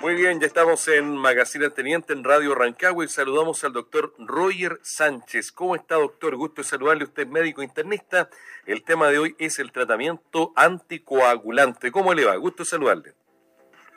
Muy bien, ya estamos en Magazine Teniente en Radio Rancagua y saludamos al doctor Roger Sánchez. ¿Cómo está, doctor? Gusto saludarle. Usted es médico internista. El tema de hoy es el tratamiento anticoagulante. ¿Cómo le va? Gusto saludarle.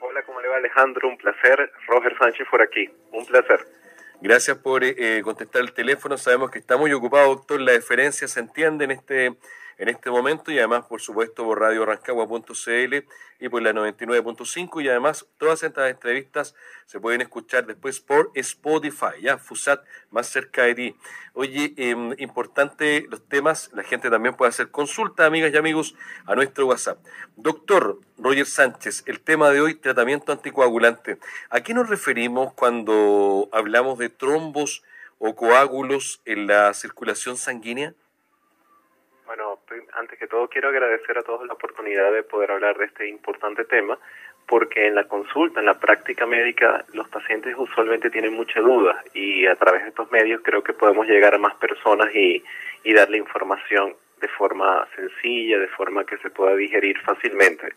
Hola, ¿cómo le va, Alejandro? Un placer. Roger Sánchez por aquí. Un placer. Gracias por eh, contestar el teléfono. Sabemos que está muy ocupado, doctor. La diferencia se entiende en este en este momento y además, por supuesto, por Radio Rancagua.cl y por la 99.5 y además todas estas entrevistas se pueden escuchar después por Spotify, ya, FUSAT, más cerca de ti. Oye, em, importante los temas, la gente también puede hacer consulta, amigas y amigos, a nuestro WhatsApp. Doctor Roger Sánchez, el tema de hoy, tratamiento anticoagulante. ¿A qué nos referimos cuando hablamos de trombos o coágulos en la circulación sanguínea? Antes que todo quiero agradecer a todos la oportunidad de poder hablar de este importante tema, porque en la consulta, en la práctica médica, los pacientes usualmente tienen muchas dudas y a través de estos medios creo que podemos llegar a más personas y, y darle información de forma sencilla, de forma que se pueda digerir fácilmente.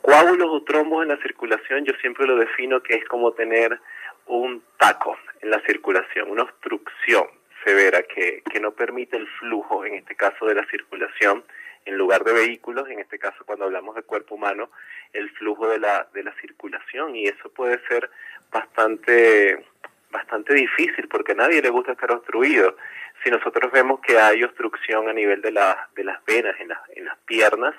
Coágulos o trombos en la circulación yo siempre lo defino que es como tener un taco en la circulación, una obstrucción severa que, que no permite el flujo, en este caso de la circulación, en lugar de vehículos, en este caso cuando hablamos de cuerpo humano, el flujo de la, de la circulación y eso puede ser bastante, bastante difícil porque a nadie le gusta estar obstruido. Si nosotros vemos que hay obstrucción a nivel de, la, de las venas, en, en las piernas,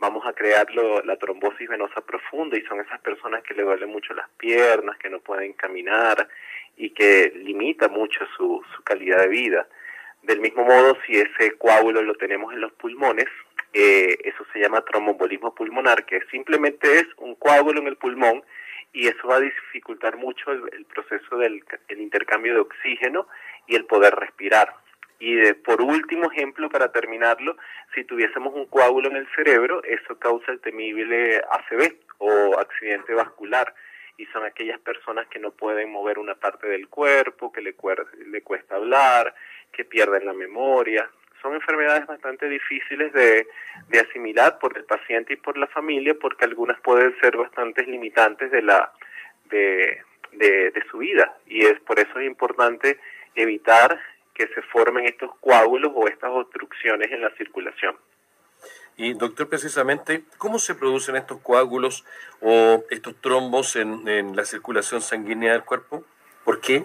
vamos a crear la trombosis venosa profunda y son esas personas que le duelen mucho las piernas, que no pueden caminar, y que limita mucho su, su calidad de vida. Del mismo modo, si ese coágulo lo tenemos en los pulmones, eh, eso se llama tromboembolismo pulmonar, que simplemente es un coágulo en el pulmón y eso va a dificultar mucho el, proceso del el intercambio de oxígeno y el poder respirar. Y de, por último ejemplo, para terminarlo, si tuviésemos un coágulo en el cerebro, eso causa el temible ACV o accidente vascular y son aquellas personas que no pueden mover una parte del cuerpo, que le, le cuesta hablar, que pierden la memoria. Son enfermedades bastante difíciles de, de asimilar por el paciente y por la familia porque algunas pueden ser bastante limitantes de, la, de, de, de su vida y es por eso es importante evitar que se formen estos coágulos o estas obstrucciones en la circulación. Y doctor, precisamente, ¿cómo se producen estos coágulos o estos trombos en, la circulación sanguínea del cuerpo? ¿Por qué?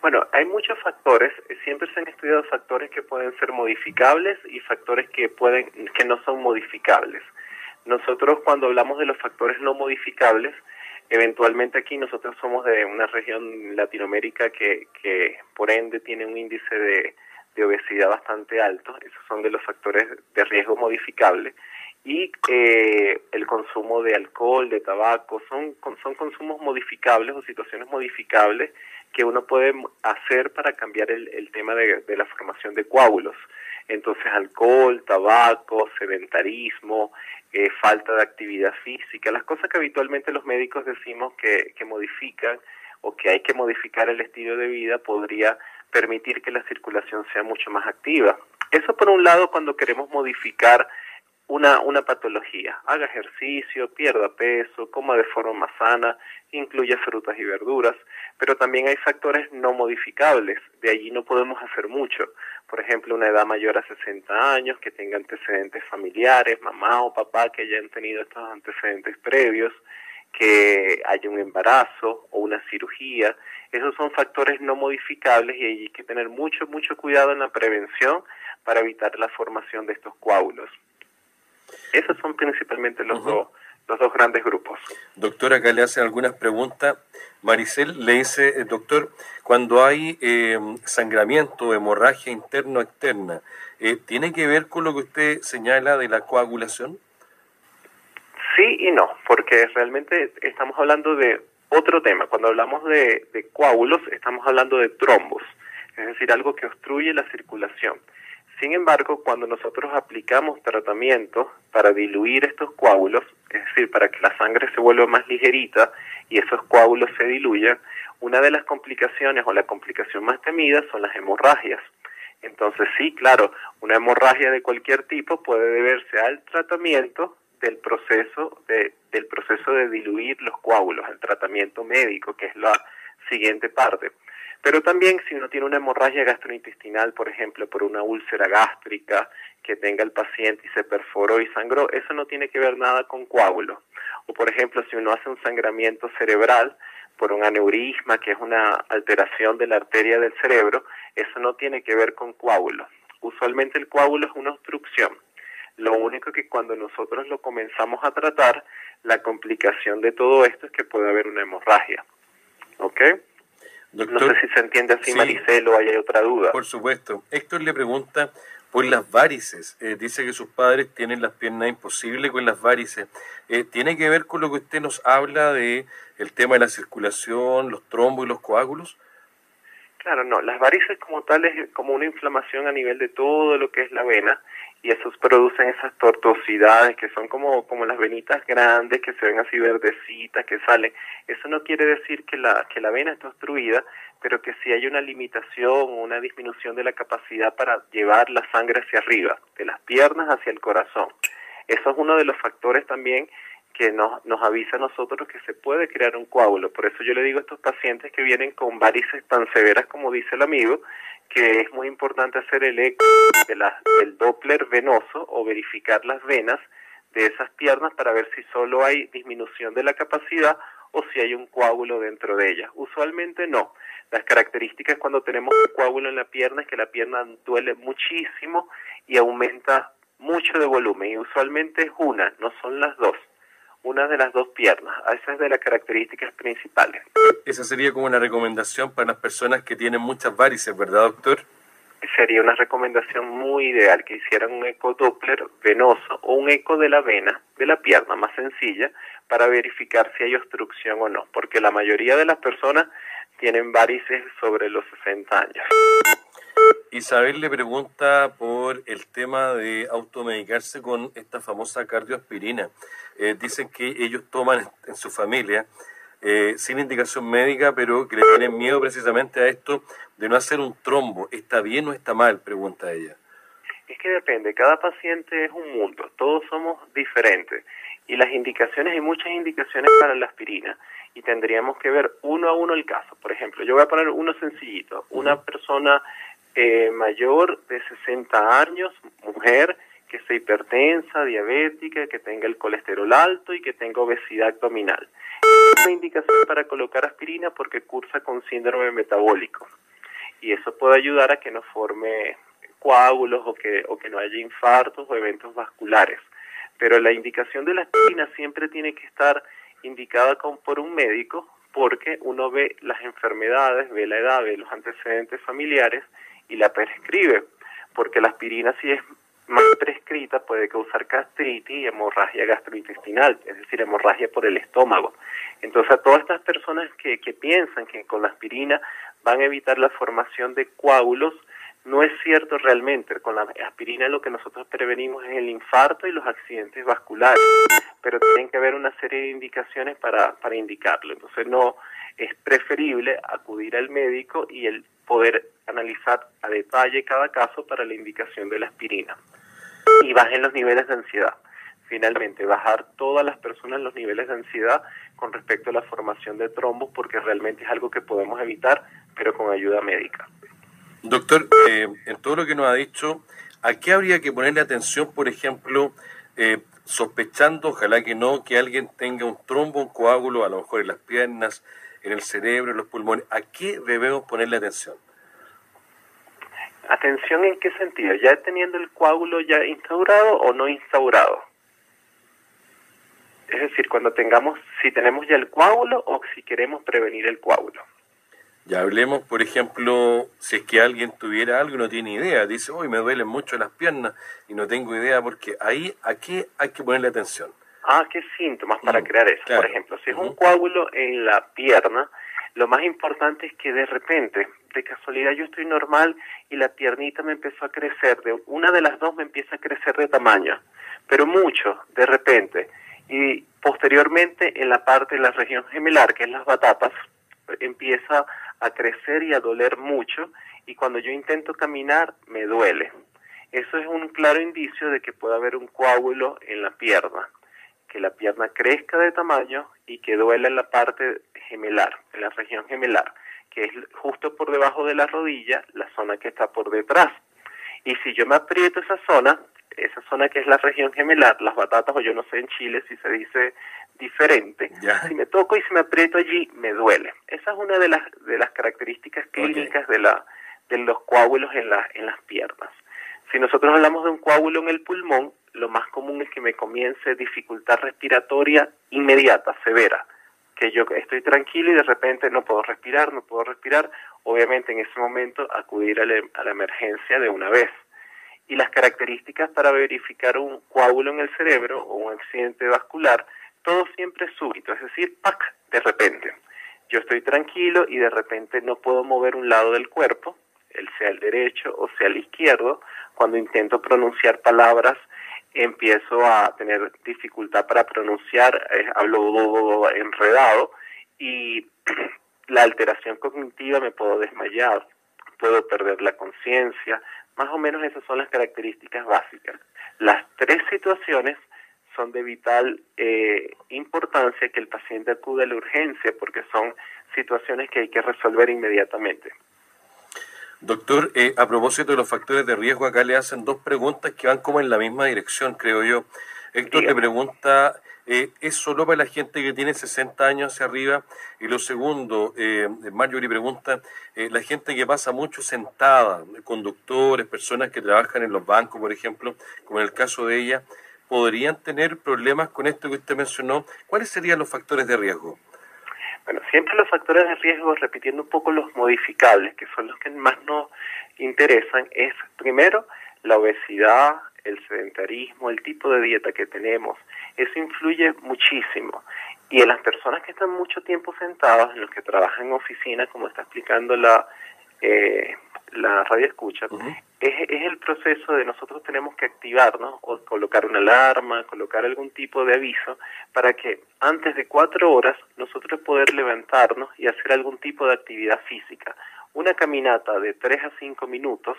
Bueno, hay muchos factores, siempre se han estudiado factores que pueden ser modificables y factores que pueden que no son modificables. Nosotros cuando hablamos de los factores no modificables, eventualmente aquí nosotros somos de una región Latinoamérica que, que por ende tiene un índice de, de obesidad bastante alto, esos son de los factores de riesgo modificable, y eh, el consumo de alcohol, de tabaco, son, son consumos modificables o situaciones modificables que uno puede hacer para cambiar el, el tema de, de, la formación de coágulos. Entonces, alcohol, tabaco, sedentarismo, eh, falta de actividad física, las cosas que habitualmente los médicos decimos que, que modifican o que hay que modificar el estilo de vida podría permitir que la circulación sea mucho más activa. Eso por un lado cuando queremos modificar una, una patología. Haga ejercicio, pierda peso, coma de forma más sana, incluya frutas y verduras, pero también hay factores no modificables, de allí no podemos hacer mucho. Por ejemplo, una edad mayor a 60 años, que tenga antecedentes familiares, mamá o papá que hayan tenido estos antecedentes previos, que haya un embarazo o una cirugía. Esos son factores no modificables y hay que tener mucho, mucho cuidado en la prevención para evitar la formación de estos coágulos. Esos son principalmente los, dos, los dos grandes grupos. Doctor, acá le hacen algunas preguntas. Maricel le dice, eh, doctor, cuando hay eh, sangramiento, hemorragia interno-externa, eh, ¿tiene que ver con lo que usted señala de la coagulación? Sí y no, porque realmente estamos hablando de otro tema. Cuando hablamos de, de coágulos, estamos hablando de trombos, es decir, algo que obstruye la circulación. Sin embargo, cuando nosotros aplicamos tratamiento para diluir estos coágulos, es decir, para que la sangre se vuelva más ligerita y esos coágulos se diluyan, una de las complicaciones o la complicación más temida son las hemorragias. Entonces sí, claro, una hemorragia de cualquier tipo puede deberse al tratamiento del proceso de, del proceso de diluir los coágulos, el tratamiento médico, que es la siguiente parte. Pero también si uno tiene una hemorragia gastrointestinal, por ejemplo, por una úlcera gástrica que tenga el paciente y se perforó y sangró, eso no tiene que ver nada con coágulos. O por ejemplo, si uno hace un sangramiento cerebral por un aneurisma, que es una alteración de la arteria del cerebro, eso no tiene que ver con coágulos. Usualmente el coágulo es una obstrucción. Lo único que cuando nosotros lo comenzamos a tratar, la complicación de todo esto es que puede haber una hemorragia. ¿Ok? No sé si se entiende así, Maricelo, o hay otra duda. Por supuesto. Héctor le pregunta por las varices. Eh, dice que sus padres tienen las piernas imposibles con las varices. Eh, ¿Tiene que ver con lo que usted nos habla de el tema de la circulación, los trombos y los coágulos? Claro, no. Las varices como tal es como una inflamación a nivel de todo lo que es la vena y esos producen esas tortuosidades que son como, como las venitas grandes que se ven así verdecitas que salen. Eso no quiere decir que la, que la vena está obstruida, pero que si hay una limitación o una disminución de la capacidad para llevar la sangre hacia arriba, de las piernas hacia el corazón. Eso es uno de los factores también que nos, nos avisa a nosotros que se puede crear un coágulo. Por eso yo le digo a estos pacientes que vienen con varices tan severas como dice el amigo, que es muy importante hacer el eco de la, del Doppler venoso o verificar las venas de esas piernas para ver si solo hay disminución de la capacidad o si hay un coágulo dentro de ellas. Usualmente no. Las características cuando tenemos un coágulo en la pierna es que la pierna duele muchísimo y aumenta mucho de volumen y usualmente es una, no son las dos una de las dos piernas. Esa es de las características principales. Esa sería como una recomendación para las personas que tienen muchas varices, ¿verdad, doctor? Sería una recomendación muy ideal que hicieran un eco Doppler venoso o un eco de la vena de la pierna más sencilla para verificar si hay obstrucción o no, porque la mayoría de las personas tienen varices sobre los 60 años. Isabel le pregunta por el tema de automedicarse con esta famosa cardioaspirina. Eh, dicen que ellos toman en su familia eh, sin indicación médica, pero que le tienen miedo precisamente a esto de no hacer un trombo. ¿Está bien o está mal? Pregunta ella. Es que depende, cada paciente es un mundo, todos somos diferentes y las indicaciones, hay muchas indicaciones para la aspirina y tendríamos que ver uno a uno el caso. Por ejemplo, yo voy a poner uno sencillito, una persona eh, mayor de 60 años, mujer, que sea hipertensa, diabética, que tenga el colesterol alto y que tenga obesidad abdominal. Es una indicación para colocar aspirina porque cursa con síndrome metabólico y eso puede ayudar a que no forme coágulos o que, o que no haya infartos o eventos vasculares. Pero la indicación de la aspirina siempre tiene que estar indicada con, por un médico porque uno ve las enfermedades, ve la edad, ve los antecedentes familiares y la prescribe, porque la aspirina si es más prescrita puede causar gastritis y hemorragia gastrointestinal, es decir, hemorragia por el estómago. Entonces, a todas estas personas que, que piensan que con la aspirina van a evitar la formación de coágulos, no es cierto realmente. Con la aspirina lo que nosotros prevenimos es el infarto y los accidentes vasculares, pero tienen que haber una serie de indicaciones para, para indicarlo. Entonces, no es preferible acudir al médico y el poder analizar a detalle cada caso para la indicación de la aspirina y bajen los niveles de ansiedad. Finalmente, bajar todas las personas los niveles de ansiedad con respecto a la formación de trombos, porque realmente es algo que podemos evitar, pero con ayuda médica. Doctor, eh, en todo lo que nos ha dicho, ¿a qué habría que ponerle atención, por ejemplo, eh, sospechando, ojalá que no, que alguien tenga un trombo, un coágulo, a lo mejor en las piernas, en el cerebro, en los pulmones? ¿A qué debemos ponerle atención? ¿Atención en qué sentido? ¿Ya teniendo el coágulo ya instaurado o no instaurado? Es decir, cuando tengamos, si tenemos ya el coágulo o si queremos prevenir el coágulo. Ya hablemos, por ejemplo, si es que alguien tuviera algo y no tiene idea, dice, hoy me duelen mucho las piernas y no tengo idea, porque ahí, ¿a qué hay que ponerle atención? Ah, ¿qué síntomas para mm, crear eso? Por ejemplo, si es un coágulo en la pierna, lo más importante es que de repente, de casualidad, yo estoy normal y la piernita me empezó a crecer, de una de las dos me empieza a crecer de tamaño, pero mucho, de repente. Y posteriormente en la parte de la región gemelar, que es las batatas, empieza a crecer y a doler mucho y cuando yo intento caminar me duele. Eso es un claro indicio de que puede haber un coágulo en la pierna. Que la pierna crezca de tamaño y que duela en la parte gemelar, en la región gemelar, que es justo por debajo de la rodilla, la zona que está por detrás. Y si yo me aprieto esa zona, esa zona que es la región gemelar, las batatas, o yo no sé en Chile si se dice diferente, si me toco y si me aprieto allí, me duele. Esa es una de las, de las características clínicas de, la, de los coágulos en, la, en las piernas. Si nosotros hablamos de un coágulo en el pulmón, lo más común es que me comience dificultad respiratoria inmediata, severa, que yo estoy tranquilo y de repente no puedo respirar, no puedo respirar, obviamente en ese momento acudir a la, emergencia de una vez. Y las características para verificar un coágulo en el cerebro o un accidente vascular, todo siempre súbito, es decir, ¡pac! de repente. Yo estoy tranquilo y de repente no puedo mover un lado del cuerpo, el sea el derecho o sea el izquierdo, cuando intento pronunciar palabras empiezo a tener dificultad para pronunciar, eh, hablo enredado y la alteración cognitiva me puedo desmayar, puedo perder la conciencia, más o menos esas son las características básicas. Las tres situaciones son de vital eh, importancia que el paciente acude a la urgencia porque son situaciones que hay que resolver inmediatamente. Doctor, eh, a propósito de los factores de riesgo, acá le hacen dos preguntas que van como en la misma dirección, creo yo. Héctor le pregunta, eh, ¿es solo para la gente que tiene 60 años hacia arriba? Y lo segundo, eh, Marjorie pregunta, eh, la gente que pasa mucho sentada, conductores, personas que trabajan en los bancos, por ejemplo, como en el caso de ella, ¿podrían tener problemas con esto que usted mencionó? ¿Cuáles serían los factores de riesgo? Bueno, siempre los factores de riesgo, repitiendo un poco los modificables, que son los que más nos interesan, es primero la obesidad, el sedentarismo, el tipo de dieta que tenemos. Eso influye muchísimo. Y en las personas que están mucho tiempo sentadas, en los que trabajan en oficina, como está explicando la, eh, la radio escucha, es, es, el proceso de nosotros tenemos que activarnos o colocar una alarma, colocar algún tipo de aviso para que antes de cuatro horas nosotros poder levantarnos y hacer algún tipo de actividad física. Una caminata de tres a cinco minutos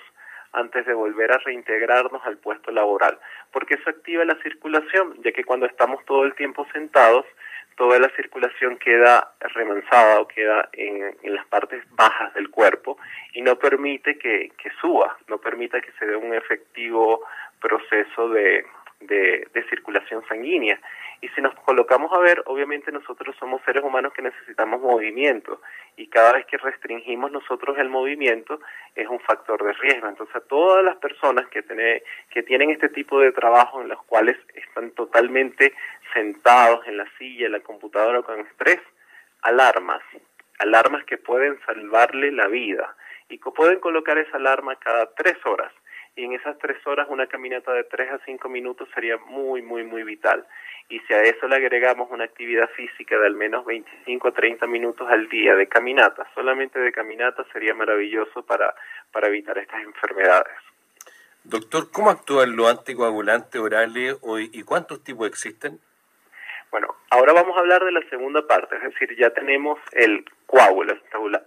antes de volver a reintegrarnos al puesto laboral, porque eso activa la circulación, ya que cuando estamos todo el tiempo sentados, toda la circulación queda remansada o queda en, las partes bajas del cuerpo y no permite que, suba, no permite que se dé un efectivo proceso de, circulación sanguínea. Y si nos colocamos a ver, obviamente nosotros somos seres humanos que necesitamos movimiento y cada vez que restringimos nosotros el movimiento es un factor de riesgo. Entonces, todas las personas que, tiene, que tienen este tipo de trabajo en los cuales están totalmente sentados en la silla, en la computadora con estrés, alarmas, alarmas que pueden salvarle la vida y que pueden colocar esa alarma cada tres horas y en esas tres horas una caminata de tres a cinco minutos sería muy, muy, muy vital. Y si a eso le agregamos una actividad física de al menos 25 a 30 minutos al día de caminata, solamente de caminata sería maravilloso para, para evitar estas enfermedades. Doctor, ¿cómo actúan los anticoagulantes orales hoy y cuántos tipos existen? Bueno, ahora vamos a hablar de la segunda parte, es decir, ya tenemos el coágulo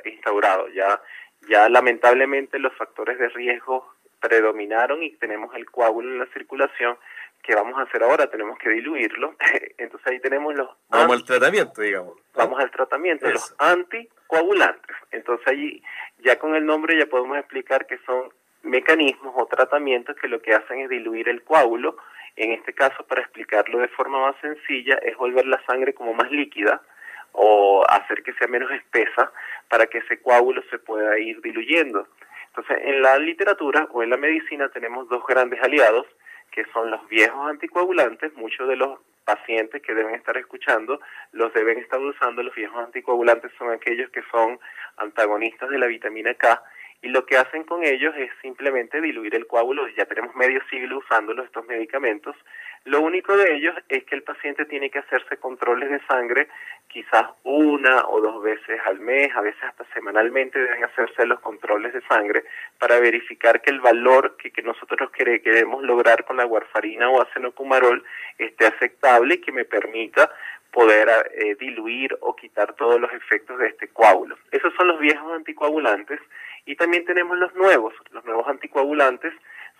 instaurado, ya, ya lamentablemente los factores de riesgo predominaron y tenemos el coágulo en la circulación, ¿qué vamos a hacer ahora? Tenemos que diluirlo. Entonces ahí tenemos los... Vamos al tratamiento, digamos. Vamos al tratamiento, los anticoagulantes. Entonces ahí ya con el nombre ya podemos explicar que son mecanismos o tratamientos que lo que hacen es diluir el coágulo. En este caso, para explicarlo de forma más sencilla, es volver la sangre como más líquida o hacer que sea menos espesa para que ese coágulo se pueda ir diluyendo. Entonces, en la literatura o en la medicina tenemos dos grandes aliados, que son los viejos anticoagulantes, muchos de los pacientes que deben estar escuchando los deben estar usando, los viejos anticoagulantes son aquellos que son antagonistas de la vitamina K y lo que hacen con ellos es simplemente diluir el coágulo, ya tenemos medio siglo usando estos medicamentos, lo único de ellos es que el paciente tiene que hacerse controles de sangre quizás una o dos veces al mes, a veces hasta semanalmente deben hacerse los controles de sangre para verificar que el valor que, nosotros queremos lograr con la warfarina o acenocumarol esté aceptable y que me permita poder eh, diluir o quitar todos los efectos de este coágulo. Esos son los viejos anticoagulantes y también tenemos los nuevos. Los nuevos anticoagulantes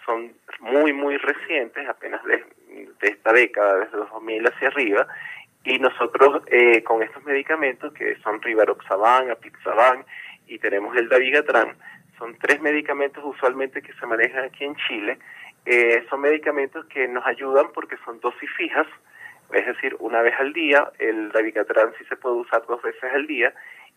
son muy, muy recientes, apenas de, esta década, desde los 2000 hacia arriba, y nosotros eh, con estos medicamentos que son Rivaroxaban, Apixaban y tenemos el Davigatran, son tres medicamentos usualmente que se manejan aquí en Chile, eh, son medicamentos que nos ayudan porque son dosis fijas, es decir, una vez al día, el Davigatran sí se puede usar dos veces al día,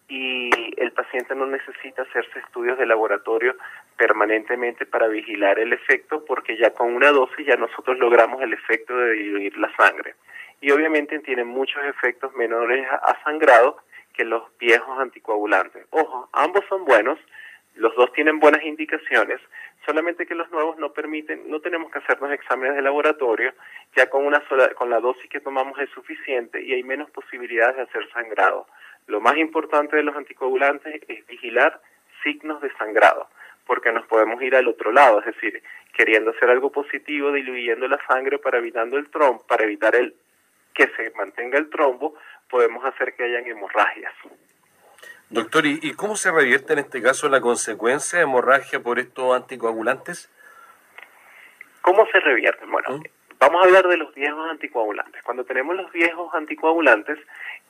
y el paciente no necesita hacerse estudios de laboratorio permanentemente para vigilar el efecto porque ya con una dosis ya nosotros logramos el efecto de diluir la sangre. Y obviamente tiene muchos efectos menores a sangrado que los viejos anticoagulantes. Ojo, ambos son buenos, los dos tienen buenas indicaciones, solamente que los nuevos no permiten, no tenemos que hacernos exámenes de laboratorio, ya con una sola, con la dosis que tomamos es suficiente y hay menos posibilidades de hacer sangrado. Lo más importante de los anticoagulantes es vigilar signos de sangrado, porque nos podemos ir al otro lado, es decir, queriendo hacer algo positivo, diluyendo la sangre para evitando el trombo, para evitar el que se mantenga el trombo, podemos hacer que hayan hemorragias. Doctor, ¿y, cómo se revierte en este caso la consecuencia de hemorragia por estos anticoagulantes? ¿Cómo se revierte? Bueno, ¿Mm? vamos a hablar de los viejos anticoagulantes. Cuando tenemos los viejos anticoagulantes,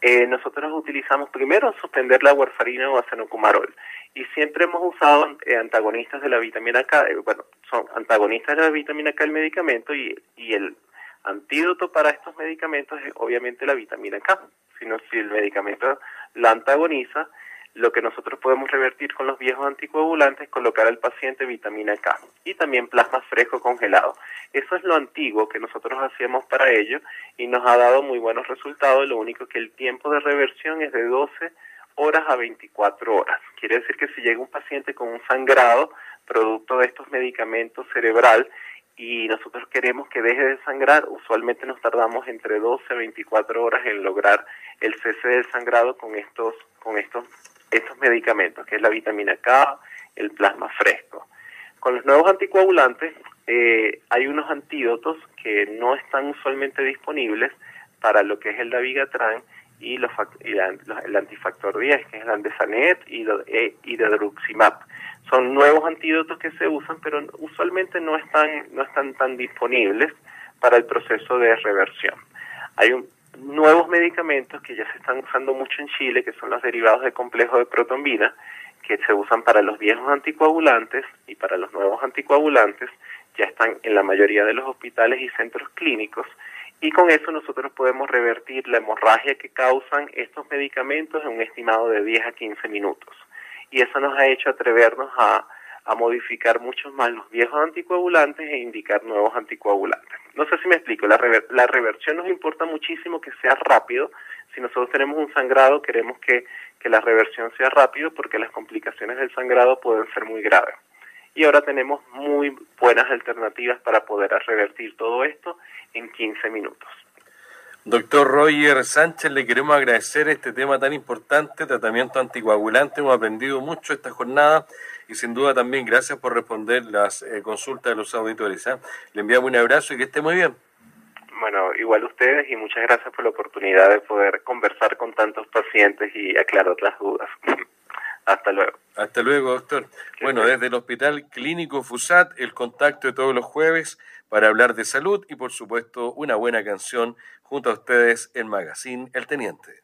eh, nosotros utilizamos primero suspender la warfarina o acenocumarol. Y siempre hemos usado eh, antagonistas de la vitamina K, eh, bueno, son antagonistas de la vitamina K el medicamento y, y el antídoto para estos medicamentos es obviamente la vitamina K. Sino si el medicamento la antagoniza, lo que nosotros podemos revertir con los viejos anticoagulantes es colocar al paciente vitamina K y también plasma fresco congelado. Eso es lo antiguo que nosotros hacíamos para ello y nos ha dado muy buenos resultados. Lo único que el tiempo de reversión es de 12 horas a 24 horas. Quiere decir que si llega un paciente con un sangrado producto de estos medicamentos cerebral y nosotros queremos que deje de sangrar, usualmente nos tardamos entre 12 a 24 horas en lograr el cese del sangrado con estos, con estos estos medicamentos, que es la vitamina K, el plasma fresco. Con los nuevos anticoagulantes eh, hay unos antídotos que no están usualmente disponibles para lo que es el Davigatran y, los, el antifactor 10, que es el Andesanet y, y Druximab. Son nuevos antídotos que se usan, pero usualmente no están, no están tan disponibles para el proceso de reversión. Hay un, nuevos medicamentos que ya se están usando mucho en Chile, que son los derivados de complejo de protombina, que se usan para los viejos anticoagulantes y para los nuevos anticoagulantes, ya están en la mayoría de los hospitales y centros clínicos, y con eso nosotros podemos revertir la hemorragia que causan estos medicamentos en un estimado de 10 a 15 minutos. Y eso nos ha hecho atrevernos a, a modificar muchos más los viejos anticoagulantes e indicar nuevos anticoagulantes. No sé si me explico, la, la reversión nos importa muchísimo que sea rápido. Si nosotros tenemos un sangrado, queremos que, que la reversión sea rápido porque las complicaciones del sangrado pueden ser muy graves. Y ahora tenemos muy buenas alternativas para poder revertir todo esto en 15 minutos. Doctor Roger Sánchez, le queremos agradecer este tema tan importante, tratamiento anticoagulante. Hemos aprendido mucho esta jornada y sin duda también gracias por responder las eh, consultas de los auditores. ¿ah? Le enviamos un abrazo y que esté muy bien. Bueno, igual ustedes y muchas gracias por la oportunidad de poder conversar con tantos pacientes y aclarar las dudas. Hasta luego. Hasta luego, doctor. Bueno, desde el Hospital Clínico FUSAT, el contacto de todos los jueves para hablar de salud y, por supuesto, una buena canción junto a ustedes en Magazine El Teniente.